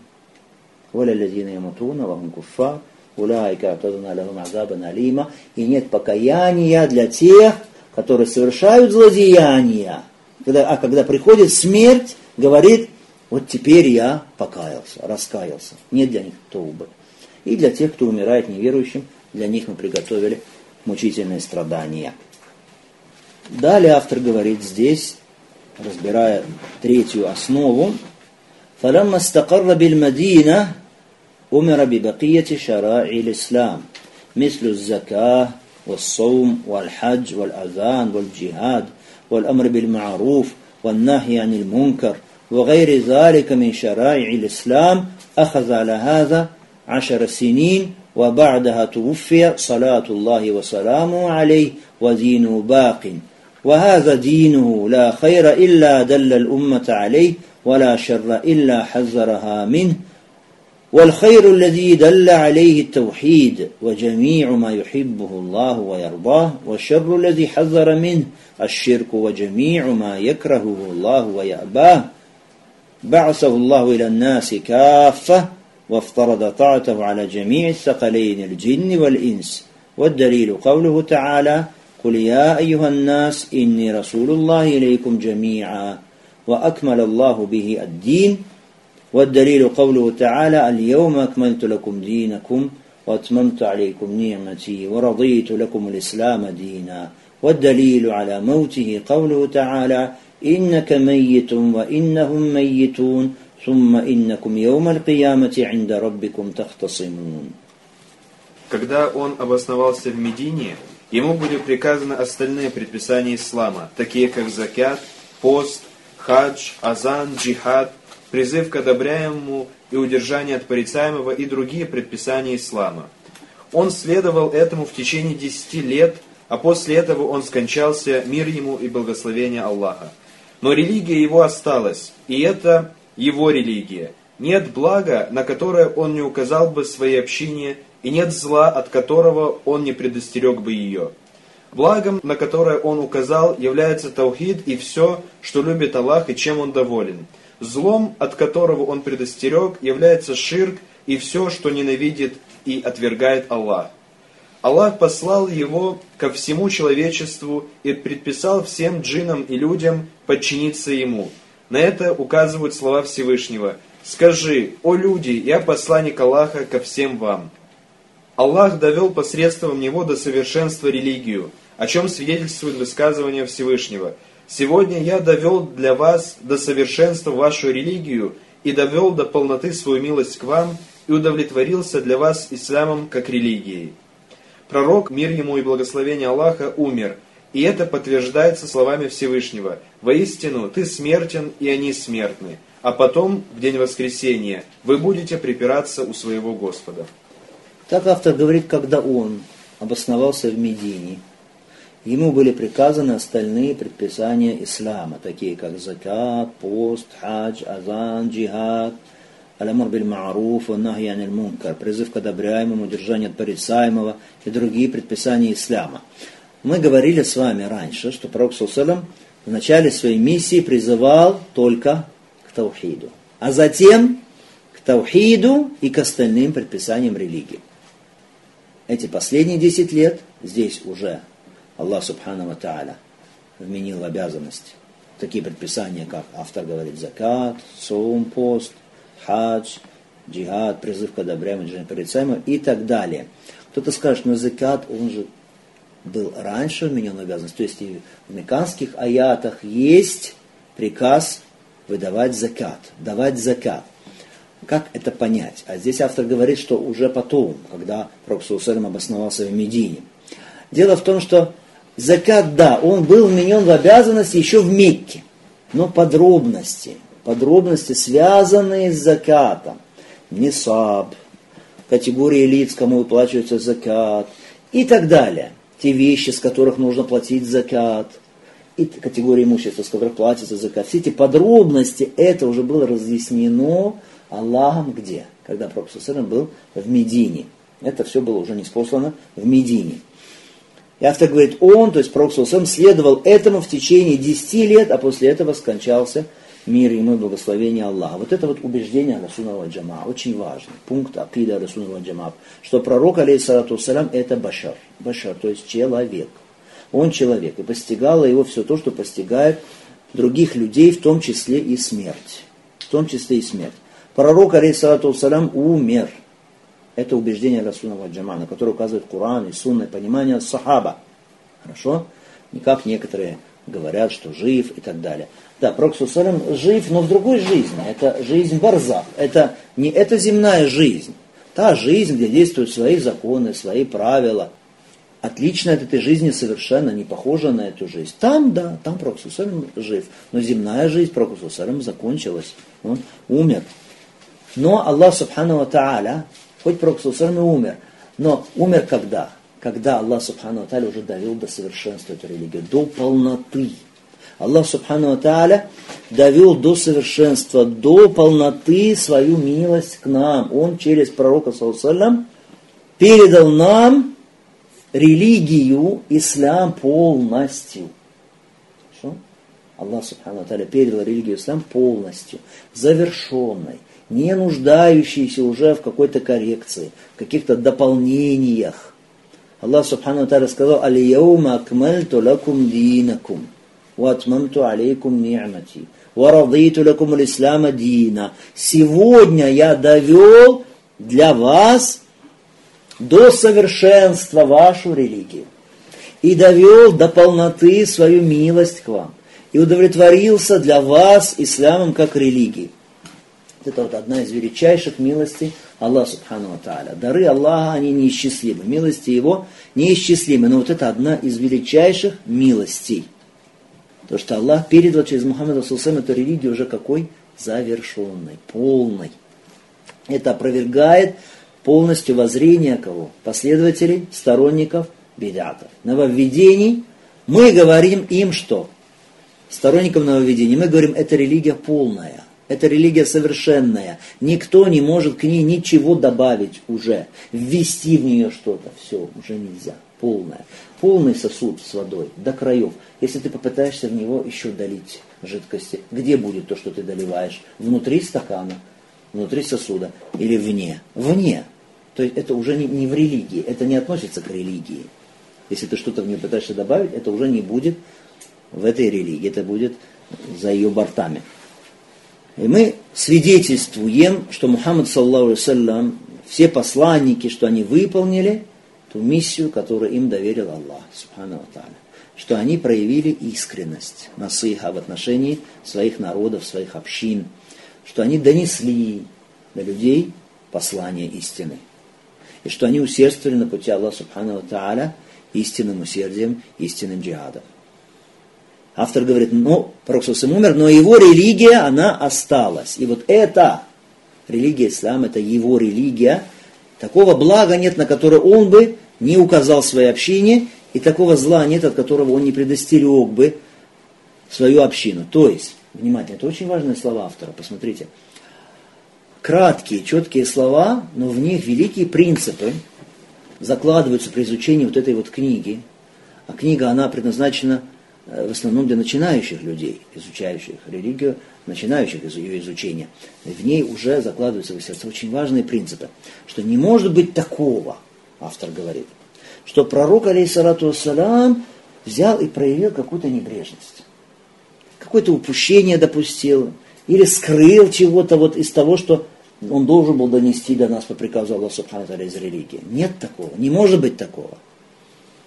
ولا الذين يموتون وهم كفار أولئك اعتدنا لهم عذابا أليما и нет покаяния для тех, которые совершают злодеяния. Когда, а когда приходит смерть, говорит, вот теперь я покаялся, раскаялся. Нет для них тоубы. И для тех, кто умирает неверующим, для них мы приготовили мучительные страдания. Далее автор говорит здесь, разбирая третью основу, فلما استقر بالمدينة أمر ببقية شرائع الإسلام مثل الزكاة والصوم والحج والأذان والجهاد والأمر بالمعروف والنهي عن المنكر وغير ذلك من شرائع الإسلام أخذ على هذا عشر سنين وبعدها توفي صلاة الله وسلامه عليه ودينه باق وهذا دينه لا خير إلا دل الأمة عليه ولا شر إلا حذرها منه. والخير الذي دل عليه التوحيد وجميع ما يحبه الله ويرضاه والشر الذي حذر منه الشرك وجميع ما يكرهه الله ويأباه. بعثه الله إلى الناس كافة وافترض طاعته على جميع الثقلين الجن والإنس. والدليل قوله تعالى قل يا أيها الناس إني رسول الله إليكم جميعا وأكمل الله به الدين والدليل قوله تعالى اليوم أكملت لكم دينكم وأتممت عليكم نعمتي ورضيت لكم الإسلام دينا والدليل على موته قوله تعالى إنك ميت وإنهم ميتون ثم إنكم يوم القيامة عند ربكم تختصمون Когда он обосновался в Медине, ему были приказаны остальные предписания ислама, такие как закят, пост, хадж, азан, джихад, призыв к одобряемому и удержание от порицаемого и другие предписания ислама. Он следовал этому в течение десяти лет, а после этого он скончался, мир ему и благословение Аллаха. Но религия его осталась, и это его религия. Нет блага, на которое он не указал бы своей общине, и нет зла, от которого он не предостерег бы ее. Благом, на которое он указал, является таухид и все, что любит Аллах и чем он доволен. Злом, от которого он предостерег, является ширк и все, что ненавидит и отвергает Аллах. Аллах послал его ко всему человечеству и предписал всем джинам и людям подчиниться ему. На это указывают слова Всевышнего. «Скажи, о люди, я посланник Аллаха ко всем вам». Аллах довел посредством него до совершенства религию, о чем свидетельствует высказывание Всевышнего – Сегодня я довел для вас до совершенства вашу религию и довел до полноты свою милость к вам и удовлетворился для вас исламом как религией. Пророк, мир ему и благословение Аллаха, умер, и это подтверждается словами Всевышнего. «Воистину, ты смертен, и они смертны, а потом, в день воскресения, вы будете припираться у своего Господа». Так автор говорит, когда он обосновался в Медине – Ему были приказаны остальные предписания ислама, такие как закат, пост, хадж, азан, джихад, алямур биль маруф, нахи аниль мункар, призыв к одобряемому, удержание от порицаемого и другие предписания ислама. Мы говорили с вами раньше, что пророк Сусалам в начале своей миссии призывал только к таухиду, а затем к таухиду и к остальным предписаниям религии. Эти последние 10 лет здесь уже Аллах Субхану Тааля вменил обязанность. Такие предписания, как автор говорит, закат, сум, пост, хадж, джихад, призыв к одобряемому порицаемому и так далее. Кто-то скажет, но закат, он же был раньше вменен обязанность. То есть и в меканских аятах есть приказ выдавать закат, давать закат. Как это понять? А здесь автор говорит, что уже потом, когда Пророк Саусалям обосновался в Медине. Дело в том, что закат, да, он был вменен в обязанность еще в Мекке. Но подробности, подробности, связанные с закатом, несаб, категории лиц, кому выплачивается закат и так далее. Те вещи, с которых нужно платить закат, и категории имущества, с которых платится закат. Все эти подробности, это уже было разъяснено Аллахом где? Когда Пророк был в Медине. Это все было уже неспослано в Медине. И автор говорит, он, то есть Пророк следовал этому в течение 10 лет, а после этого скончался мир ему и благословение Аллаха. Вот это вот убеждение Расунова Джама, очень важный пункт Акида Расунова Джама, что пророк, алейхиссалату салям, это башар, башар, то есть человек. Он человек, и постигало его все то, что постигает других людей, в том числе и смерть. В том числе и смерть. Пророк, алейхиссалату салям, умер. Это убеждение Расунова Джама, на которое указывает Коран и сунное понимание сахаба. Хорошо? Не как некоторые говорят, что жив и так далее. Да, Пророк жив, но в другой жизни. Это жизнь барзах. Это не эта земная жизнь. Та жизнь, где действуют свои законы, свои правила. Отлично от этой жизни совершенно не похожа на эту жизнь. Там, да, там Пророк жив. Но земная жизнь Пророк закончилась. Он умер. Но Аллах Субхану Тааля, хоть Пророк и умер, но умер когда? Когда Аллах Субхану Тааля уже довел до совершенства эту религию, до полноты. Аллах Субхану Тааля довел до совершенства, до полноты свою милость к нам. Он через пророка Саллаллаху передал нам религию, ислам полностью. Хорошо? Аллах Субхану Тааля передал религию ислам полностью, завершенной, не нуждающиеся уже в какой-то коррекции, в каких-то дополнениях. Аллах Субхану Тара сказал, «Алияума акмальту лакум динакум, ватмамту алейкум ни'мати, варадиту лакум ислама дина». Сегодня я довел для вас до совершенства вашу религию и довел до полноты свою милость к вам и удовлетворился для вас исламом как религией. Это вот одна из величайших милостей Аллаха Субхану Тааля. Дары Аллаха, они неисчислимы. Милости Его неисчислимы. Но вот это одна из величайших милостей – то, что Аллах передал через Мухаммеда Сусам эту религию уже какой? Завершенной, полной. Это опровергает полностью воззрение кого? Последователей, сторонников бедатов. Нововведений. Мы говорим им что? Сторонникам нововведений. Мы говорим, это религия полная. Это религия совершенная. Никто не может к ней ничего добавить уже. Ввести в нее что-то. Все, уже нельзя. Полная. Полный сосуд с водой до краев. Если ты попытаешься в него еще долить жидкости, где будет то, что ты доливаешь? Внутри стакана, внутри сосуда или вне? Вне. То есть это уже не, не в религии, это не относится к религии. Если ты что-то в нее пытаешься добавить, это уже не будет в этой религии, это будет за ее бортами. И мы свидетельствуем, что Мухаммад, саллаху саллям, все посланники, что они выполнили ту миссию, которую им доверил Аллах, субхану тааля. Что они проявили искренность насыха в отношении своих народов, своих общин, что они донесли до людей послание истины, и что они усердствовали на пути Аллаха Субхану Тааля истинным усердием, истинным джихадом. Автор говорит, ну, пророк умер, но его религия, она осталась. И вот эта религия ислам, это его религия, такого блага нет, на которое он бы не указал своей общине и такого зла нет, от которого он не предостерег бы свою общину. То есть, внимательно, это очень важные слова автора, посмотрите. Краткие, четкие слова, но в них великие принципы закладываются при изучении вот этой вот книги. А книга, она предназначена в основном для начинающих людей, изучающих религию, начинающих ее изучения. В ней уже закладываются в сердце очень важные принципы, что не может быть такого, автор говорит, что пророк, алейхиссалату вассалам, взял и проявил какую-то небрежность. Какое-то упущение допустил, или скрыл чего-то вот из того, что он должен был донести до нас по приказу Аллаха Субхану из религии. Нет такого, не может быть такого.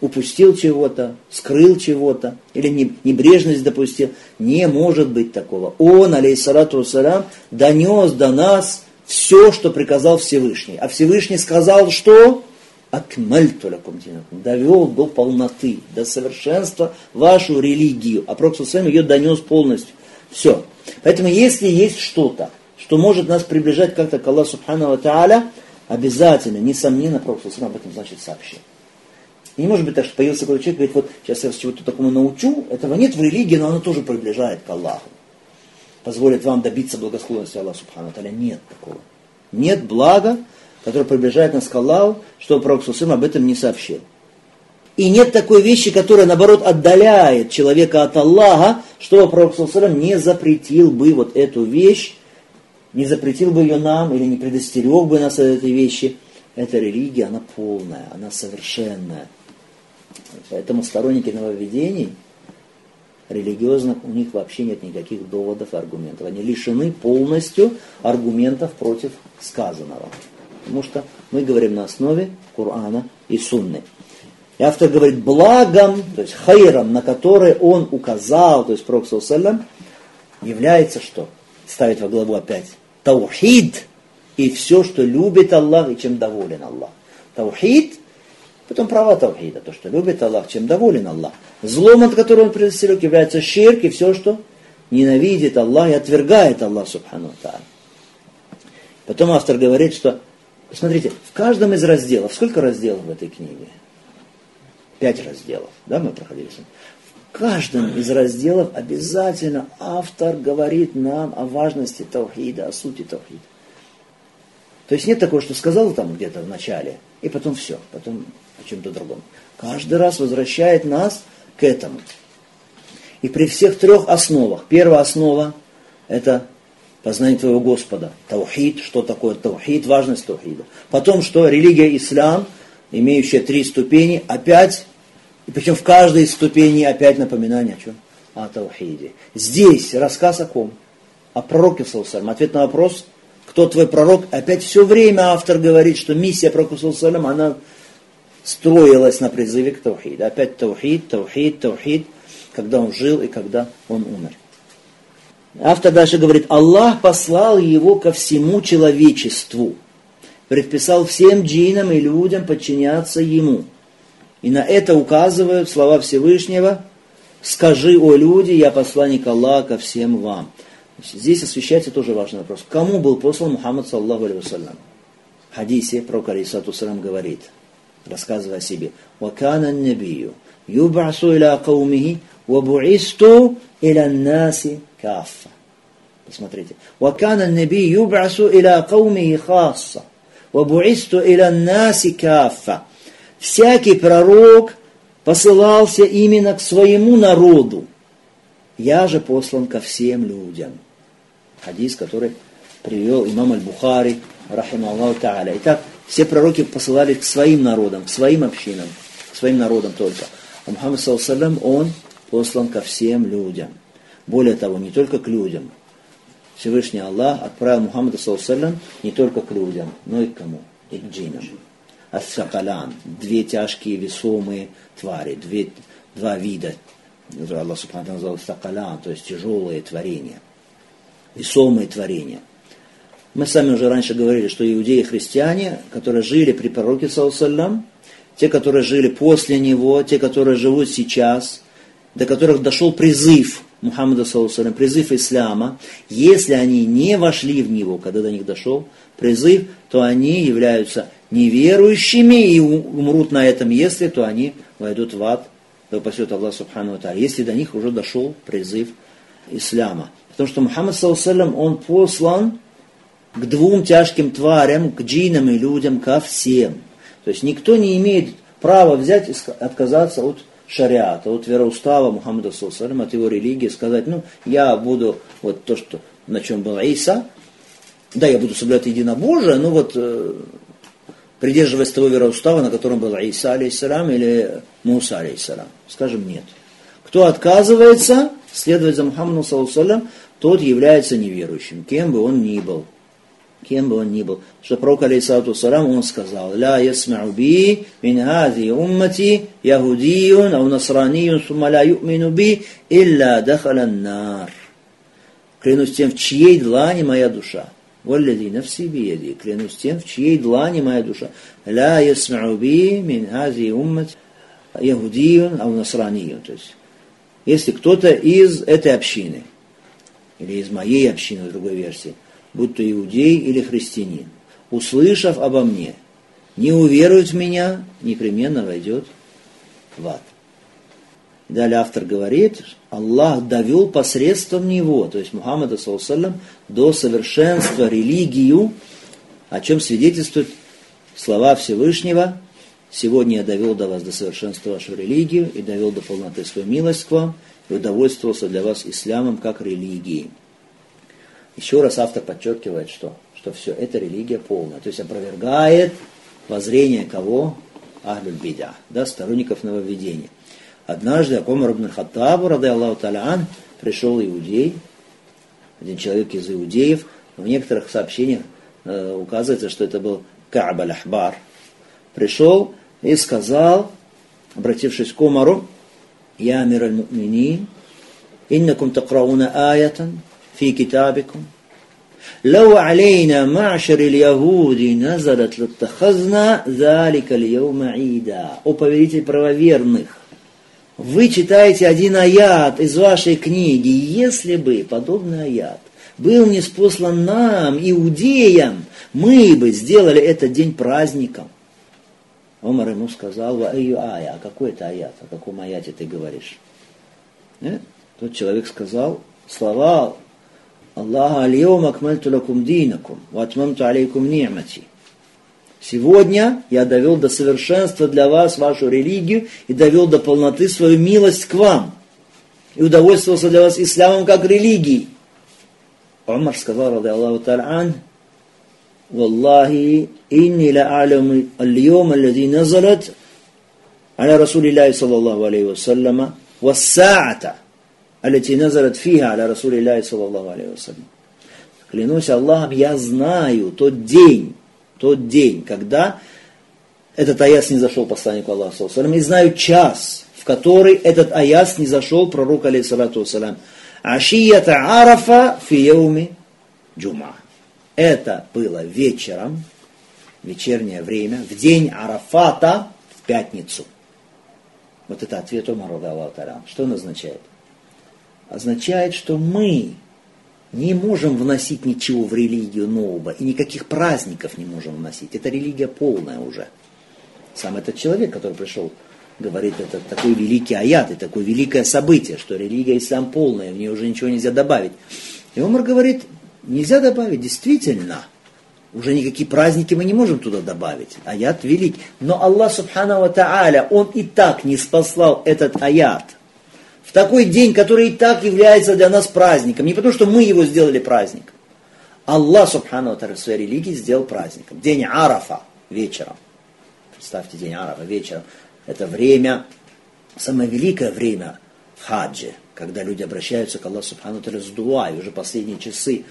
Упустил чего-то, скрыл чего-то, или небрежность допустил. Не может быть такого. Он, алейхиссалату вассалям, донес до нас все, что приказал Всевышний. А Всевышний сказал, что? Акмальту лакум довел до полноты, до совершенства вашу религию. А Пророк ее донес полностью. Все. Поэтому если есть что-то, что может нас приближать как-то к Аллаху Субхану Тааля, обязательно, несомненно, Пророк об этом значит сообщил. И не может быть так, что появился какой-то человек, говорит, вот сейчас я вас чего-то такому научу, этого нет в религии, но оно тоже приближает к Аллаху. Позволит вам добиться благосклонности Аллаха Субхану Тааля. Нет такого. Нет блага, которое приближает нас к Аллаху, что Пророк об этом не сообщил. И нет такой вещи, которая, наоборот, отдаляет человека от Аллаха, что Пророк не запретил бы вот эту вещь, не запретил бы ее нам или не предостерег бы нас от этой вещи. Эта религия, она полная, она совершенная. Поэтому сторонники нововведений, религиозных, у них вообще нет никаких доводов и аргументов. Они лишены полностью аргументов против сказанного. Потому что мы говорим на основе Корана и Сунны. И автор говорит, благом, то есть хайром, на который он указал, то есть Пророк Саллам, является что? Ставит во главу опять. Таухид и все, что любит Аллах и чем доволен Аллах. Таухид, потом права Таухида, то, что любит Аллах, чем доволен Аллах. Злом, от которого он предостерег, является ширк и все, что ненавидит Аллах и отвергает Аллах, субхану таа. Потом автор говорит, что, смотрите, в каждом из разделов, сколько разделов в этой книге? пять разделов, да, мы проходили с В каждом из разделов обязательно автор говорит нам о важности Таухида, о сути Таухида. То есть нет такого, что сказал там где-то в начале, и потом все, потом о чем-то другом. Каждый раз возвращает нас к этому. И при всех трех основах. Первая основа – это познание твоего Господа. Таухид, что такое таухид, важность таухида. Потом что? Религия ислам, имеющая три ступени, опять и причем в каждой ступени опять напоминание о чем? О Таухиде. Здесь рассказ о ком? О пророке Салсалям. Ответ на вопрос, кто твой пророк? Опять все время автор говорит, что миссия пророка она строилась на призыве к Таухиду. Опять Таухид, Таухид, Таухид, когда он жил и когда он умер. Автор дальше говорит, Аллах послал его ко всему человечеству, предписал всем джинам и людям подчиняться ему – и на это указывают слова Всевышнего «Скажи, о люди, я посланник Аллаха всем вам». Здесь освещается тоже важный вопрос. Кому был послан Мухаммад, саллаху вассалям? В хадисе пророк, алейхиссату говорит, рассказывая о себе, «Вакана набию, юбасу иля каумихи, вабуисту иля наси каффа». Посмотрите. «Вакана наби юбасу иля каумихи хасса, вабуисту иля наси каффа» всякий пророк посылался именно к своему народу. Я же послан ко всем людям. Хадис, который привел имам Аль-Бухари, рахима Аллаху Та'аля. Итак, все пророки посылали к своим народам, к своим общинам, к своим народам только. А Мухаммад, саллаллаху он послан ко всем людям. Более того, не только к людям. Всевышний Аллах отправил Мухаммада, саллаллаху не только к людям, но и к кому? И к джинам. Ас-Сакалян, две тяжкие весомые твари, две, два вида. Аллах Субхану назвал Сакалян, то есть тяжелые творения, весомые творения. Мы сами уже раньше говорили, что иудеи и христиане, которые жили при пророке, саллам, те, которые жили после него, те, которые живут сейчас, до которых дошел призыв Мухаммада, саллам, призыв ислама, если они не вошли в него, когда до них дошел призыв, то они являются неверующими и умрут на этом, если, то они войдут в ад, да упасет Аллах Субхану если до них уже дошел призыв ислама. Потому что Мухаммад, саллаллаху он послан к двум тяжким тварям, к джинам и людям, ко всем. То есть никто не имеет права взять и отказаться от шариата, от вероустава Мухаммада Салсалям, от его религии, сказать, ну, я буду вот то, что, на чем был Иса, да, я буду соблюдать единобожие, но вот э, придерживаясь того вероустава, на котором был Иса, алейхиссалам, или Муса, алейхиссалам. Скажем, нет. Кто отказывается следовать за Мухаммадом, тот является неверующим, кем бы он ни был. Кем бы он ни был. Что пророк, алейхиссалату салам, он сказал, «Ля ясмау би мин хази уммати яхудиюн ау насраниюн сумма ля ю'мину би илля дахаля нар». Клянусь тем, в чьей длани моя душа. Валлади нафси биеди. Клянусь тем, в чьей длани моя душа. Ля ясмау би мин хази уммати яхудиюн ау насраниюн. То есть, если кто-то из этой общины, или из моей общины, в другой версии, будь то иудей или христианин, услышав обо мне, не уверует в меня, непременно войдет в ад. Далее автор говорит, Аллах довел посредством него, то есть Мухаммада, саллаллаху до совершенства религию, о чем свидетельствуют слова Всевышнего, Сегодня я довел до вас до совершенства вашу религию и довел до полноты свою милость к вам и удовольствовался для вас исламом как религией. Еще раз автор подчеркивает, что, что все это религия полная, то есть опровергает воззрение кого? Ахлюль Бидя, да, сторонников нововведения. Однажды Акомар ибн Хаттабу, рады Аллаху Талян, пришел иудей, один человек из иудеев, в некоторых сообщениях э, указывается, что это был Кааб аль-Ахбар, пришел и сказал, обратившись к Умару, «Я амир аль-му'минин, иннакум такрауна аятан фи китабикум, لو علينا معشر اليهود نزلت لاتخذنا ذلك اليوم عيدا. О повелитель правоверных, вы читаете один аят из вашей книги, если бы подобный аят был не спослан нам, иудеям, мы бы сделали этот день праздником. Омар ему сказал, ва айю ая, а какой это аят, о каком аяте ты говоришь? Нет? Тот человек сказал слова Аллаха алиома акмальту лакум динакум, ватмамту алейкум ни'мати. Сегодня я довел до совершенства для вас вашу религию и довел до полноты свою милость к вам. И удовольствовался для вас исламом как религией. Умар сказал, рады Аллаху талан. Валлахи инни ла аляму аль-йома аллади назалат аля Расулиллахи саллаллаху алейхи вассаляма вассаата التي نزلت فيها على رسول الله صلى الله عليه وسلم Клянусь Аллахом, я знаю тот день, тот день, когда этот аяс не зашел посланнику Аллаха, и знаю час, в который этот аяс не зашел пророк, алейхиссалату вассалам. Ашията арафа фи яуми джума. Это было вечером, вечернее время, в день Арафата, в пятницу. Вот это ответ Умара Аллаху Что он означает? Означает, что мы не можем вносить ничего в религию нового, и никаких праздников не можем вносить. Это религия полная уже. Сам этот человек, который пришел, говорит, это такой великий аят, и такое великое событие, что религия ислам полная, в нее уже ничего нельзя добавить. И Умар говорит, Нельзя добавить, действительно. Уже никакие праздники мы не можем туда добавить. Аят велик. Но Аллах Субхану Ва Тааля, Он и так не спаслал этот аят. Такой день, который и так является для нас праздником. Не потому, что мы его сделали праздником. Аллах Субхану в своей религии сделал праздником. День Арафа вечером. Представьте, день Арафа вечером. Это время, самое великое время в хаджи когда люди обращаются к Аллаху Субхану с дуа, и уже последние часы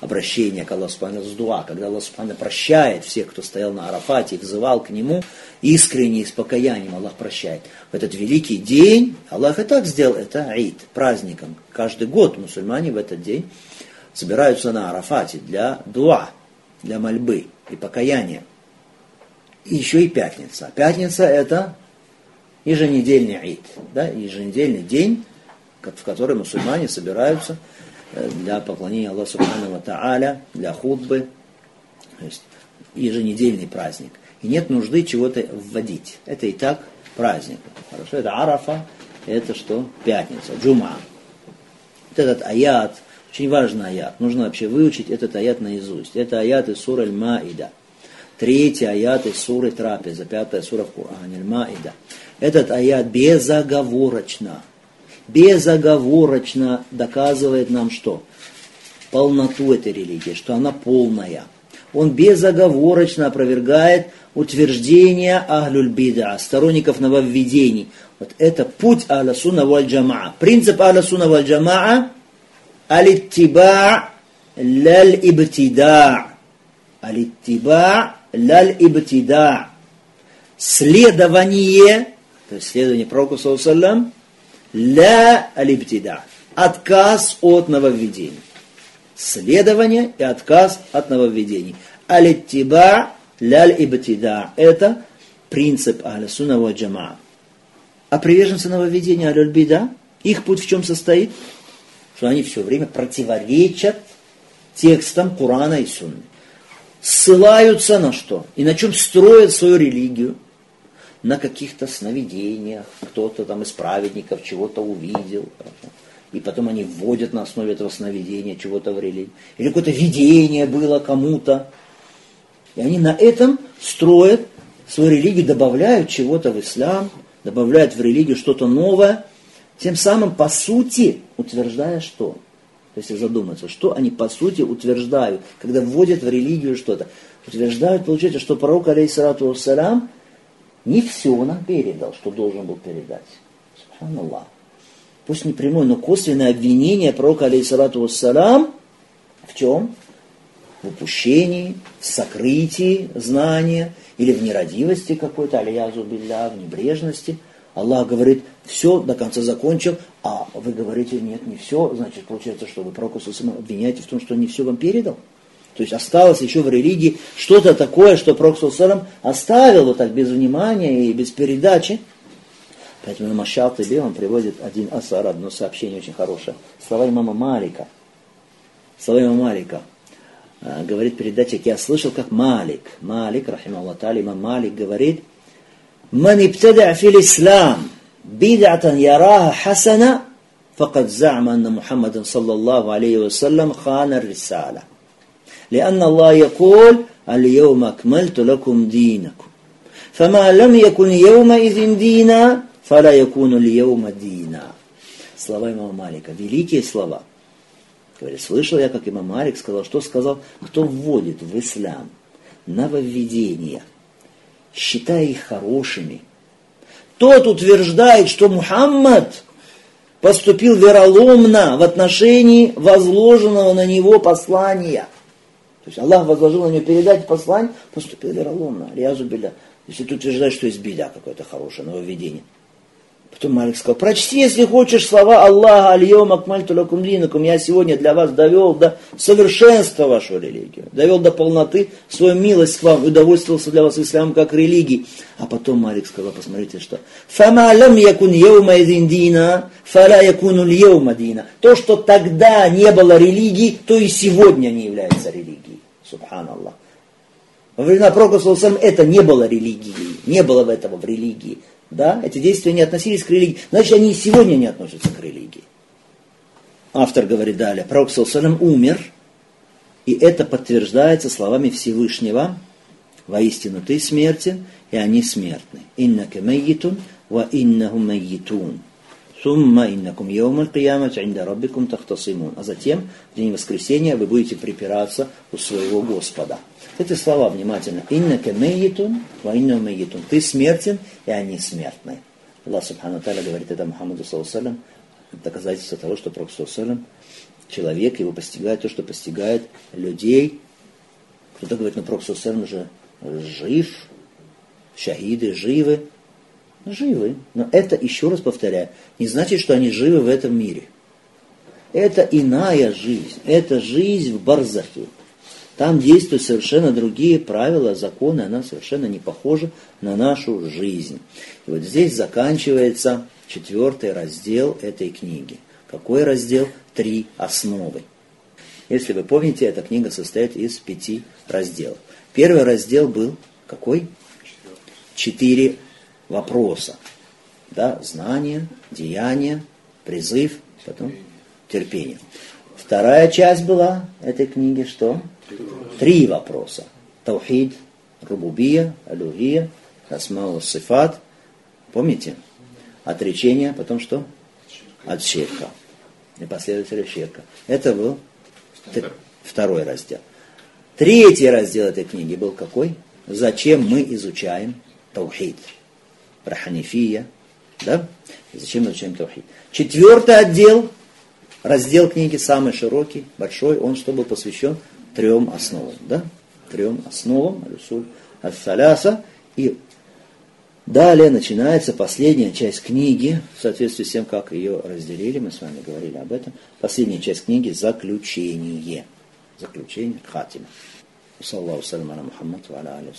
обращения к Аллаху Субхану с дуа, когда Аллах Субхану прощает всех, кто стоял на Арафате и взывал к Нему, искренне и с покаянием Аллах прощает. В этот великий день, Аллах и так сделал это Аид, праздником. Каждый год мусульмане в этот день собираются на Арафате для дуа, для мольбы и покаяния. И еще и пятница. Пятница это еженедельный Аид, да, еженедельный день, в которой мусульмане собираются э, для поклонения Аллаху Субхану Тааля, для худбы, то есть еженедельный праздник. И нет нужды чего-то вводить. Это и так праздник. Хорошо, это Арафа, это что? Пятница, Джума. Вот этот аят, очень важный аят. Нужно вообще выучить этот аят наизусть. Это аят из суры Аль-Маида. Третий аят из суры Трапеза, пятая сура в Коране, Аль-Маида. Этот аят безоговорочно, безоговорочно доказывает нам что? Полноту этой религии, что она полная. Он безоговорочно опровергает утверждение Ахлюль Бида, сторонников нововведений. Вот это путь Ахля Суна Валь Джамаа. Принцип Ахля Суна Валь Джамаа алиттиба лаль ибтида. Алиттиба лаль ибтида. Следование, то есть следование Пророку Саллам, ля алибтида. Отказ от нововведений. Следование и отказ от нововведений. Алиттиба ляль ибтида. Это принцип Ахля ва Джама. А приверженцы нововведения аль бида, их путь в чем состоит? Что они все время противоречат текстам Курана и Сунны. Ссылаются на что? И на чем строят свою религию? На каких-то сновидениях. Кто-то там из праведников чего-то увидел. И потом они вводят на основе этого сновидения чего-то в религию. Или какое-то видение было кому-то. И они на этом строят свою религию, добавляют чего-то в ислам, добавляют в религию что-то новое, тем самым, по сути, утверждая что? То есть задуматься, что они по сути утверждают, когда вводят в религию что-то. Утверждают, получается, что пророк, алейхиссалату вассалам, не все нам передал, что должен был передать. Субханаллах. Пусть не прямое, но косвенное обвинение пророка, алейхиссалату вассалам, в чем? в упущении, в сокрытии знания или в нерадивости какой-то, алиязу билля, в небрежности. Аллах говорит, все, до конца закончил, а вы говорите, нет, не все, значит, получается, что вы пророку обвиняете в том, что он не все вам передал. То есть осталось еще в религии что-то такое, что Проксусарам оставил вот так без внимания и без передачи. Поэтому Машал Тебе, он приводит один асар, одно сообщение очень хорошее. Слова имама Малика. Слова имама Малика. А, говорит передатчик, я слышал, как Малик, Малик, рахим Аллах имам Малик говорит, «Ман ибтада фил ислам, бидатан яраха хасана, факад за'ма анна Мухаммадан саллаллаху алейхи вассалям хана рисала». لأن الله يقول اليوم أكملت لكم دينكم فما لم يكن يومئذ دينا فلا يكون اليوم دينا слова имама Малика, великие слова – Говорит, слышал я, как имам Малик сказал, что сказал, кто вводит в ислам нововведения, считая их хорошими. Тот утверждает, что Мухаммад поступил вероломно в отношении возложенного на него послания. то есть Аллах возложил на него передать послание, поступил вероломно. Риазу биля. Если ты утверждаешь, что есть беда какое-то хорошее нововведение. Потом Малик сказал, прочти, если хочешь, слова Аллаха, Альйом Акмальту Лакум я сегодня для вас довел до совершенства вашу религию, довел до полноты свою милость к вам, удовольствовался для вас ислам как религии. А потом Малик сказал, посмотрите, что «Фама лам якун йома дина, фала якуну льевма дина». То, что тогда не было религии, то и сегодня не является религией. Субханаллах. Во времена Пророка это не было религией, не было этого в религии да, эти действия не относились к религии, значит, они и сегодня не относятся к религии. Автор говорит далее, пророк Салсалам умер, и это подтверждается словами Всевышнего, воистину ты смертен, и они смертны. Иннака майитун, ва иннаху майитун. Сумма иннакум йоумаль киямат инда раббикум тахтасимун. А затем, в день воскресения, вы будете припираться у своего Господа. Эти слова внимательно. Иннака мейитун, ва инна мейитун. Ты смертен, и они смертны. Аллах Субхану Таля говорит это Мухаммаду Саллаллаху доказательство того, что Пророк Саллаллаху человек, его постигает то, что постигает людей. Кто-то говорит, ну Пророк Саллаллаху же жив, шахиды живы. Живы. Но это, еще раз повторяю, не значит, что они живы в этом мире. Это иная жизнь. Это жизнь в Барзахе. Там действуют совершенно другие правила, законы, она совершенно не похожа на нашу жизнь. И вот здесь заканчивается четвертый раздел этой книги. Какой раздел? Три основы. Если вы помните, эта книга состоит из пяти разделов. Первый раздел был какой? Четыре вопроса. Да, знание, деяние, призыв, потом терпение. Вторая часть была этой книги, что? Три вопроса. Таухид, Рубубия, Алюхия, Асмау Сифат, Помните? Отречение, потом что? От ширка. И последователи ширка. Это был второй раздел. Третий раздел этой книги был какой? Зачем мы изучаем таухид? Про ханифия, да? Зачем мы изучаем таухид? Четвертый отдел, раздел книги самый широкий, большой, он что был посвящен трем основам, да? Трем основам, алюсуль, ассаляса и Далее начинается последняя часть книги, в соответствии с тем, как ее разделили, мы с вами говорили об этом. Последняя часть книги – заключение. Заключение, хатима. Саллаху салям Мухаммад, ва аля